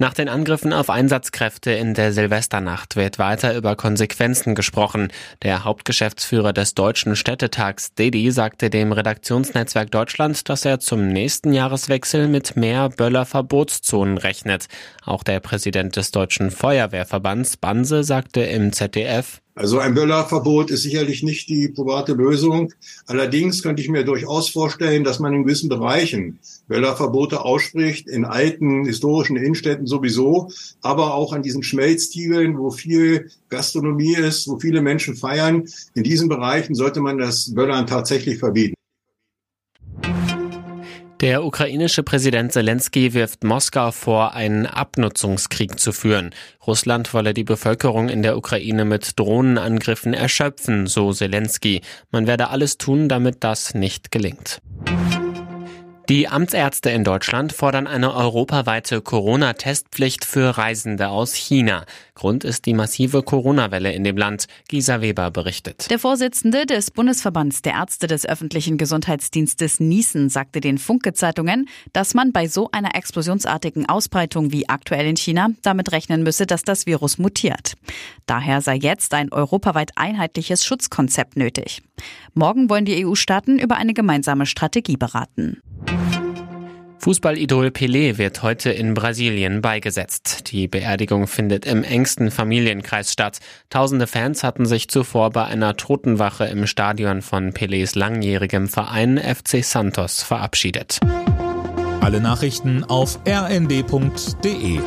Nach den Angriffen auf Einsatzkräfte in der Silvesternacht wird weiter über Konsequenzen gesprochen. Der Hauptgeschäftsführer des Deutschen Städtetags Dedi sagte dem Redaktionsnetzwerk Deutschland, dass er zum nächsten Jahreswechsel mit mehr Böller-Verbotszonen rechnet. Auch der Präsident des Deutschen Feuerwehrverbands Banse sagte im ZDF, also ein Böllerverbot ist sicherlich nicht die private Lösung. Allerdings könnte ich mir durchaus vorstellen, dass man in gewissen Bereichen Böllerverbote ausspricht, in alten historischen Innenstädten sowieso, aber auch an diesen Schmelztiegeln, wo viel Gastronomie ist, wo viele Menschen feiern. In diesen Bereichen sollte man das Böllern tatsächlich verbieten. Der ukrainische Präsident Zelensky wirft Moskau vor, einen Abnutzungskrieg zu führen. Russland wolle die Bevölkerung in der Ukraine mit Drohnenangriffen erschöpfen, so Zelensky. Man werde alles tun, damit das nicht gelingt. Die Amtsärzte in Deutschland fordern eine europaweite Corona-Testpflicht für Reisende aus China. Grund ist die massive Corona-Welle in dem Land. Gisa Weber berichtet. Der Vorsitzende des Bundesverbands der Ärzte des öffentlichen Gesundheitsdienstes Niesen sagte den Funke-Zeitungen, dass man bei so einer explosionsartigen Ausbreitung wie aktuell in China damit rechnen müsse, dass das Virus mutiert. Daher sei jetzt ein europaweit einheitliches Schutzkonzept nötig. Morgen wollen die EU-Staaten über eine gemeinsame Strategie beraten. Fußballidol Pelé wird heute in Brasilien beigesetzt. Die Beerdigung findet im engsten Familienkreis statt. Tausende Fans hatten sich zuvor bei einer Totenwache im Stadion von Pelés langjährigem Verein FC Santos verabschiedet. Alle Nachrichten auf rnd.de